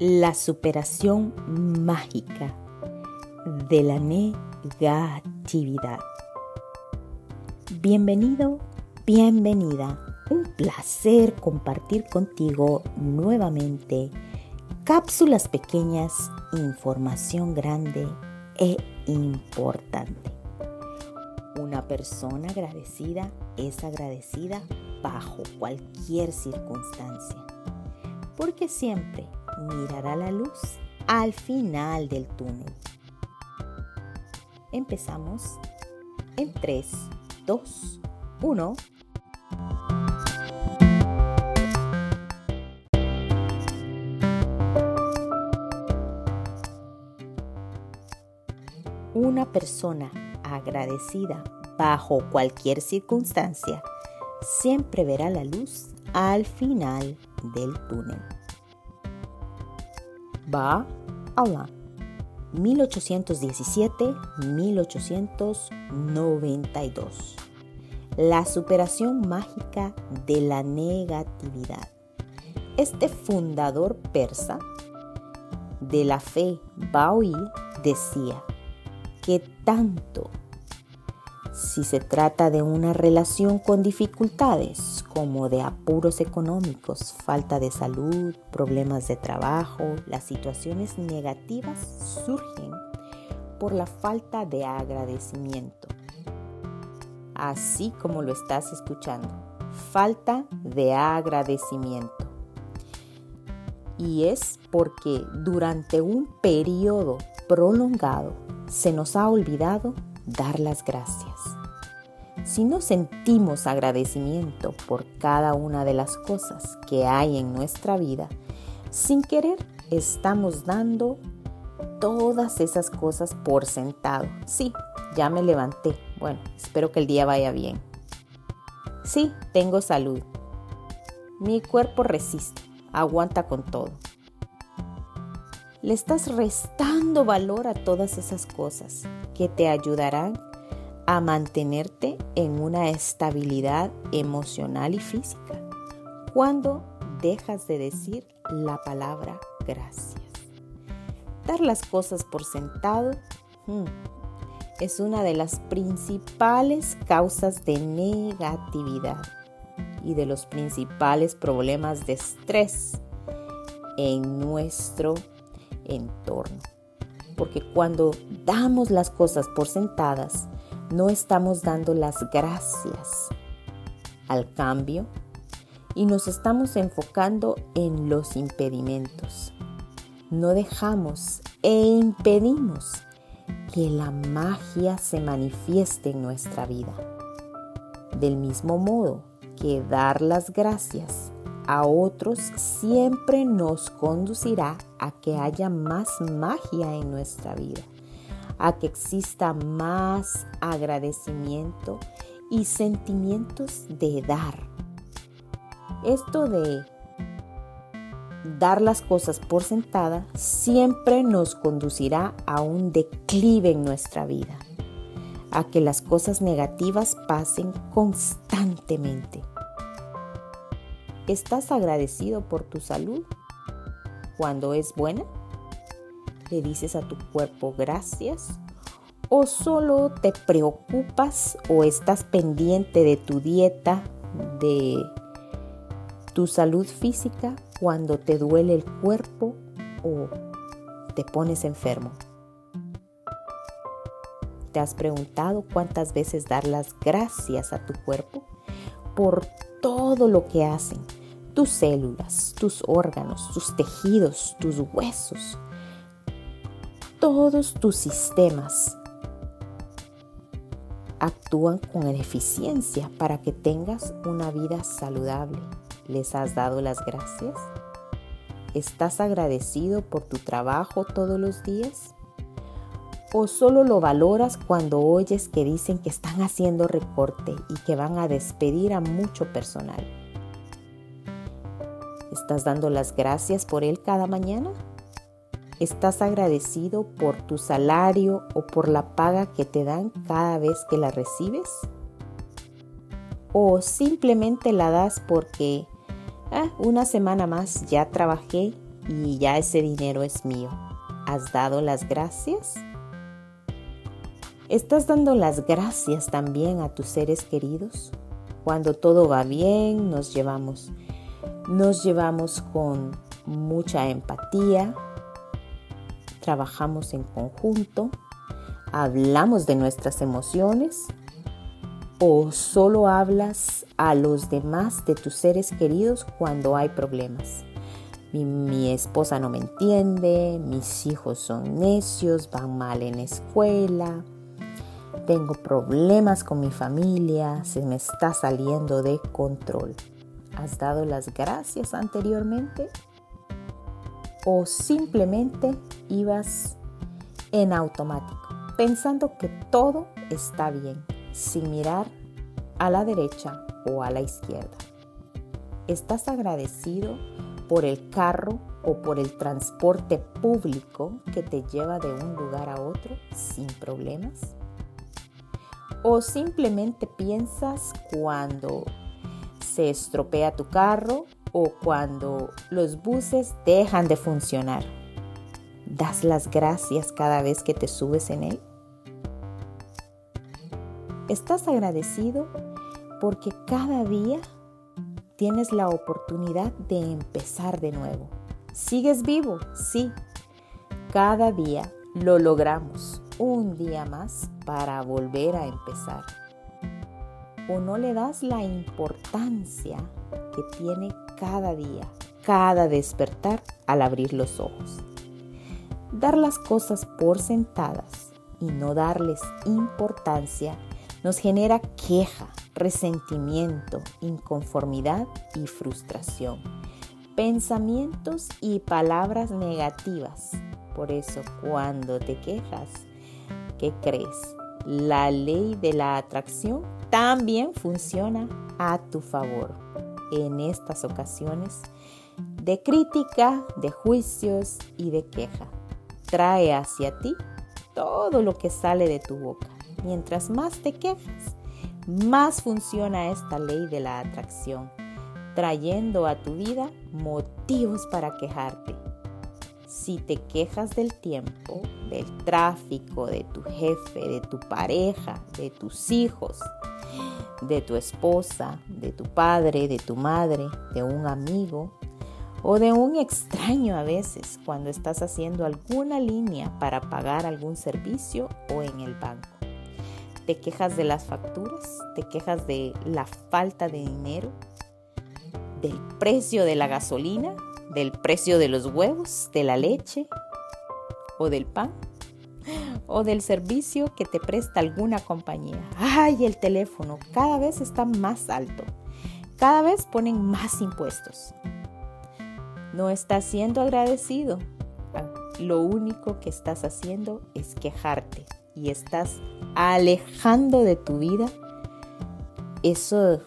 La superación mágica de la negatividad. Bienvenido, bienvenida. Un placer compartir contigo nuevamente cápsulas pequeñas, información grande e importante. Una persona agradecida es agradecida bajo cualquier circunstancia, porque siempre mirará la luz al final del túnel. Empezamos en 3, 2, 1. Una persona agradecida bajo cualquier circunstancia siempre verá la luz al final del túnel. Ba Allah 1817-1892 La superación mágica de la negatividad. Este fundador persa de la fe Baoí decía que tanto si se trata de una relación con dificultades como de apuros económicos, falta de salud, problemas de trabajo, las situaciones negativas surgen por la falta de agradecimiento. Así como lo estás escuchando, falta de agradecimiento. Y es porque durante un periodo prolongado se nos ha olvidado dar las gracias. Si no sentimos agradecimiento por cada una de las cosas que hay en nuestra vida, sin querer estamos dando todas esas cosas por sentado. Sí, ya me levanté. Bueno, espero que el día vaya bien. Sí, tengo salud. Mi cuerpo resiste, aguanta con todo. Le estás restando valor a todas esas cosas que te ayudarán a mantenerte en una estabilidad emocional y física cuando dejas de decir la palabra gracias. Dar las cosas por sentado hmm, es una de las principales causas de negatividad y de los principales problemas de estrés en nuestro entorno. Porque cuando damos las cosas por sentadas, no estamos dando las gracias al cambio y nos estamos enfocando en los impedimentos. No dejamos e impedimos que la magia se manifieste en nuestra vida. Del mismo modo que dar las gracias a otros siempre nos conducirá a que haya más magia en nuestra vida, a que exista más agradecimiento y sentimientos de dar. Esto de dar las cosas por sentada siempre nos conducirá a un declive en nuestra vida, a que las cosas negativas pasen constantemente ¿Estás agradecido por tu salud cuando es buena? ¿Le dices a tu cuerpo gracias? ¿O solo te preocupas o estás pendiente de tu dieta, de tu salud física cuando te duele el cuerpo o te pones enfermo? ¿Te has preguntado cuántas veces dar las gracias a tu cuerpo por todo lo que hacen, tus células, tus órganos, tus tejidos, tus huesos, todos tus sistemas actúan con eficiencia para que tengas una vida saludable. ¿Les has dado las gracias? ¿Estás agradecido por tu trabajo todos los días? ¿O solo lo valoras cuando oyes que dicen que están haciendo recorte y que van a despedir a mucho personal? ¿Estás dando las gracias por él cada mañana? ¿Estás agradecido por tu salario o por la paga que te dan cada vez que la recibes? ¿O simplemente la das porque ah, una semana más ya trabajé y ya ese dinero es mío. ¿Has dado las gracias? ¿Estás dando las gracias también a tus seres queridos? Cuando todo va bien, nos llevamos, nos llevamos con mucha empatía, trabajamos en conjunto, hablamos de nuestras emociones o solo hablas a los demás de tus seres queridos cuando hay problemas. Mi, esposa no me entiende, mis hijos son necios, van mal en escuela, tengo problemas con mi familia, se me está saliendo de control. ¿Has dado las gracias anteriormente? ¿O simplemente ibas en automático, pensando que todo está bien, sin mirar a la derecha o a la izquierda? ¿Estás agradecido por el carro o por el transporte público que te lleva de un lugar a otro sin problemas? o simplemente piensas cuando se estropea tu carro o cuando los buses dejan de funcionar. ¿Das las gracias cada vez que te subes en él? ¿Estás agradecido porque cada día tienes la oportunidad de empezar de nuevo? ¿Sigues vivo? Sí. Cada día lo logramos un día más para volver a empezar. O no le das la importancia que tiene cada día, cada despertar al abrir los ojos. Dar las cosas por sentadas y no darles importancia nos genera queja, resentimiento, inconformidad y frustración, pensamientos y palabras negativas. Por eso cuando te quejas, ¿Qué crees? La ley de la atracción también funciona a tu favor en estas ocasiones de crítica, de juicios y de queja. Trae hacia ti todo lo que sale de tu boca. Mientras más te quejas, más funciona esta ley de la atracción, trayendo a tu vida motivos para quejarte si te quejas del tiempo, del tráfico, de tu jefe, de tu pareja, de tus hijos, de tu esposa, de tu padre, de tu madre, de un amigo o de un extraño a veces cuando estás haciendo alguna línea para pagar algún servicio o en el banco. Te quejas de las facturas, te quejas de la falta de dinero, del precio de la gasolina del precio de los huevos, de la leche o del pan o del servicio que te presta alguna compañía. Ay, el teléfono cada vez está más alto. Cada vez ponen más impuestos. No estás siendo agradecido. Lo único que estás haciendo es quejarte y estás alejando de tu vida eso,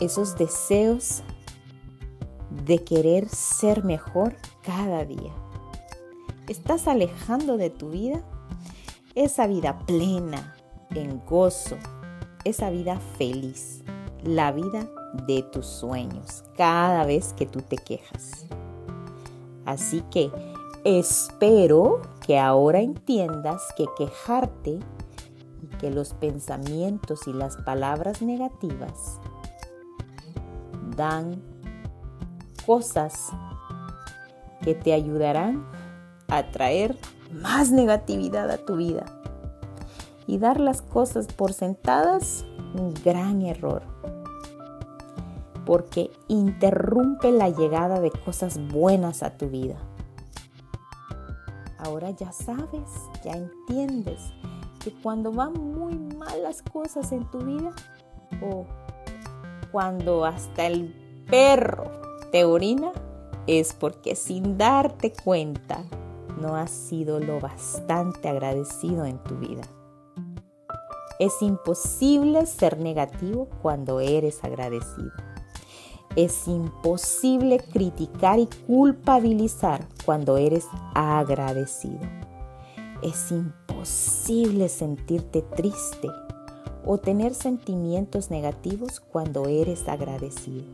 esos deseos de querer ser mejor cada día. Estás alejando de tu vida esa vida plena, en gozo, esa vida feliz, la vida de tus sueños cada vez que tú te quejas. Así que espero que ahora entiendas que quejarte y que los pensamientos y las palabras negativas dan cosas que te ayudarán a traer más negatividad a tu vida. Y dar las cosas por sentadas, un gran error. Porque interrumpe la llegada de cosas buenas a tu vida. Ahora ya sabes, ya entiendes que cuando van muy mal las cosas en tu vida, o cuando hasta el perro te orina es porque sin darte cuenta no has sido lo bastante agradecido en tu vida. Es imposible ser negativo cuando eres agradecido. Es imposible criticar y culpabilizar cuando eres agradecido. Es imposible sentirte triste o tener sentimientos negativos cuando eres agradecido.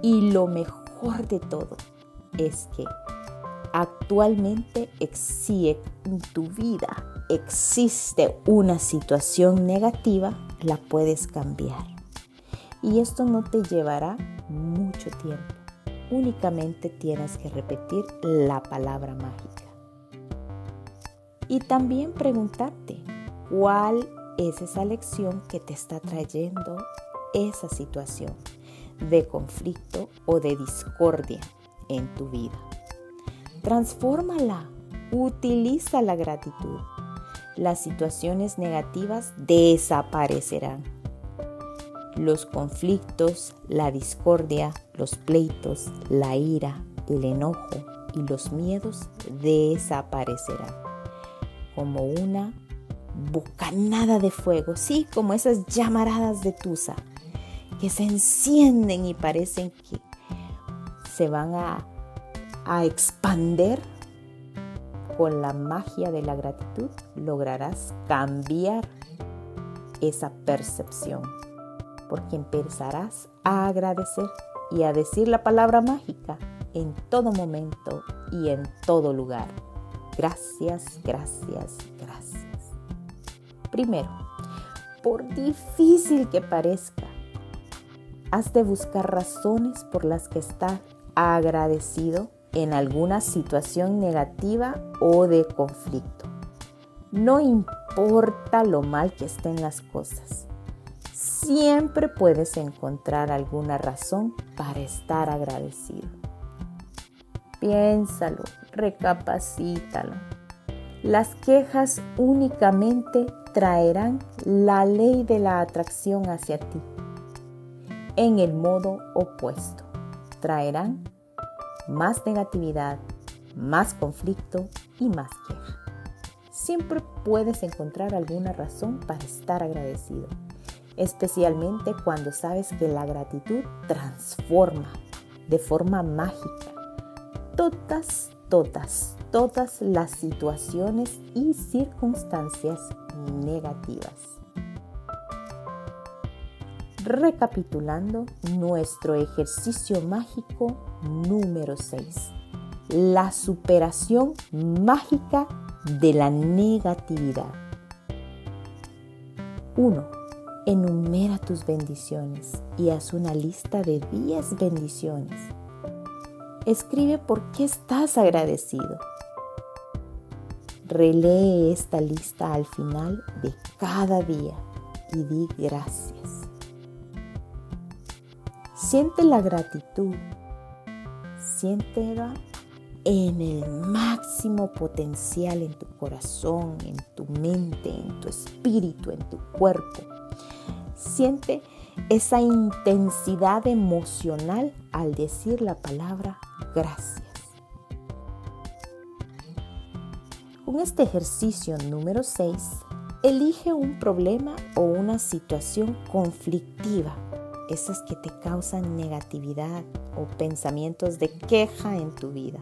Y lo mejor de todo, es que actualmente si en tu vida existe una situación negativa, la puedes cambiar. Y esto no te llevará mucho tiempo. Únicamente tienes que repetir la palabra mágica. Y también preguntarte cuál es esa lección que te está trayendo esa situación de conflicto o de discordia en tu vida. Transfórmala, utiliza la gratitud. Las situaciones negativas desaparecerán. Los conflictos, la discordia, los pleitos, la ira, el enojo y los miedos desaparecerán como una bocanada de fuego, sí, como esas llamaradas de tusa que se encienden y parecen que se van a, a expander con la magia de la gratitud lograrás cambiar esa percepción, porque empezarás a agradecer y a decir la palabra mágica en todo momento y en todo lugar. Gracias, gracias, gracias. Primero, por difícil que parezca, has de buscar razones por las que estar agradecido en alguna situación negativa o de conflicto. No importa lo mal que estén las cosas, siempre puedes encontrar alguna razón para estar agradecido. Piénsalo, recapacítalo. Las quejas únicamente traerán la ley de la atracción hacia ti en el modo opuesto. Traerán más negatividad, más conflicto y más queja. Siempre puedes encontrar alguna razón para estar agradecido, especialmente cuando sabes que la gratitud transforma de forma mágica todas, todas, todas las situaciones y circunstancias negativas. Recapitulando nuestro ejercicio mágico número 6. La superación mágica de la negatividad. 1. Enumera tus bendiciones y haz una lista de 10 bendiciones. Escribe por qué estás agradecido. Relee esta lista al final de cada día y di gracias. Siente la gratitud. Siéntela en el máximo potencial en tu corazón, en tu mente, en tu espíritu, en tu cuerpo. Siente esa intensidad emocional al decir la palabra gracias. Con este ejercicio número 6, elige un problema o una situación conflictiva esas que te causan negatividad o pensamientos de queja en tu vida.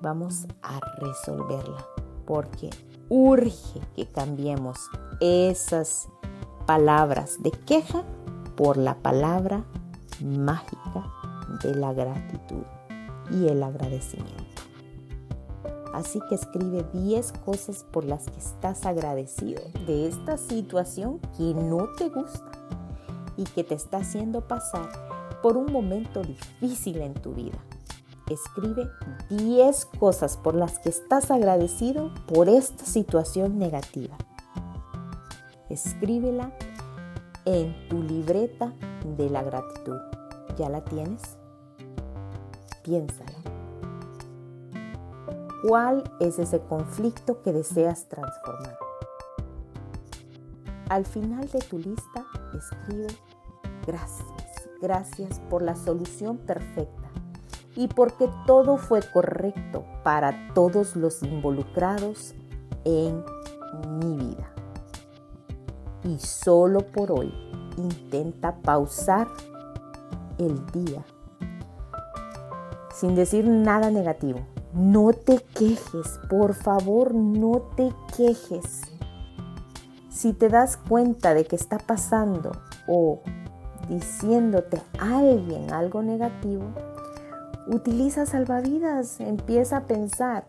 Vamos a resolverla porque urge que cambiemos esas palabras de queja por la palabra mágica de la gratitud y el agradecimiento. Así que escribe 10 cosas por las que estás agradecido de esta situación que no te gusta y que te está haciendo pasar por un momento difícil en tu vida. Escribe 10 cosas por las que estás agradecido por esta situación negativa. Escríbela en tu libreta de la gratitud. ¿Ya la tienes? Piénsala. ¿Cuál es ese conflicto que deseas transformar? Al final de tu lista escribe gracias, gracias por la solución perfecta y porque todo fue correcto para todos los involucrados en mi vida. Y solo por hoy intenta pausar el día sin decir nada negativo no te quejes, por favor, no te quejes. Si te das cuenta de que está pasando o diciéndote alguien algo negativo, Utiliza salvavidas, empieza a pensar.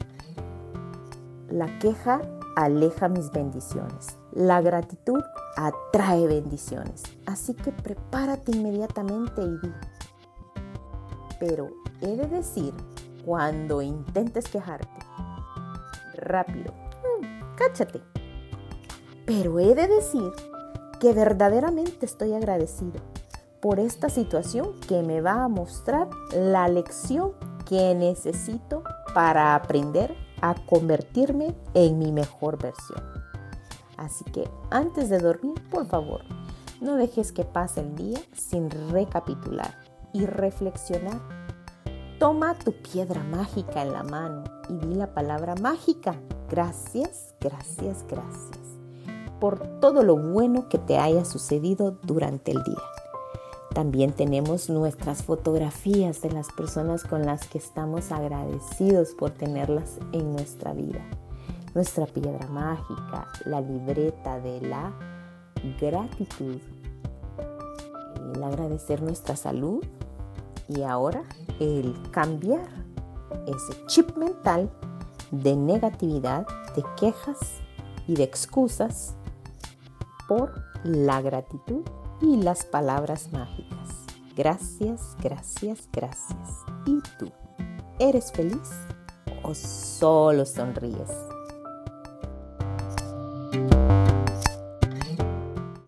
La queja aleja mis bendiciones. La gratitud atrae bendiciones. Así que prepárate inmediatamente y di. Pero he de decir, cuando intentes quejarte, rápido, mm, cáchate. Pero he de decir que verdaderamente estoy agradecido por esta situación que me va a mostrar la lección que necesito para aprender a convertirme en mi mejor versión. Así que antes de dormir, por favor, no dejes que pase el día sin recapitular y reflexionar. Toma tu piedra mágica en la mano y di la palabra mágica. Gracias, gracias, gracias por todo lo bueno que te haya sucedido durante el día. También tenemos nuestras fotografías de las personas con las que estamos agradecidos por tenerlas en nuestra vida. Nuestra piedra mágica, la libreta de la gratitud, el agradecer nuestra salud y ahora el cambiar ese chip mental de negatividad, de quejas y de excusas por la gratitud y las palabras mágicas. Gracias, gracias, gracias. ¿Y tú? ¿Eres feliz o solo sonríes?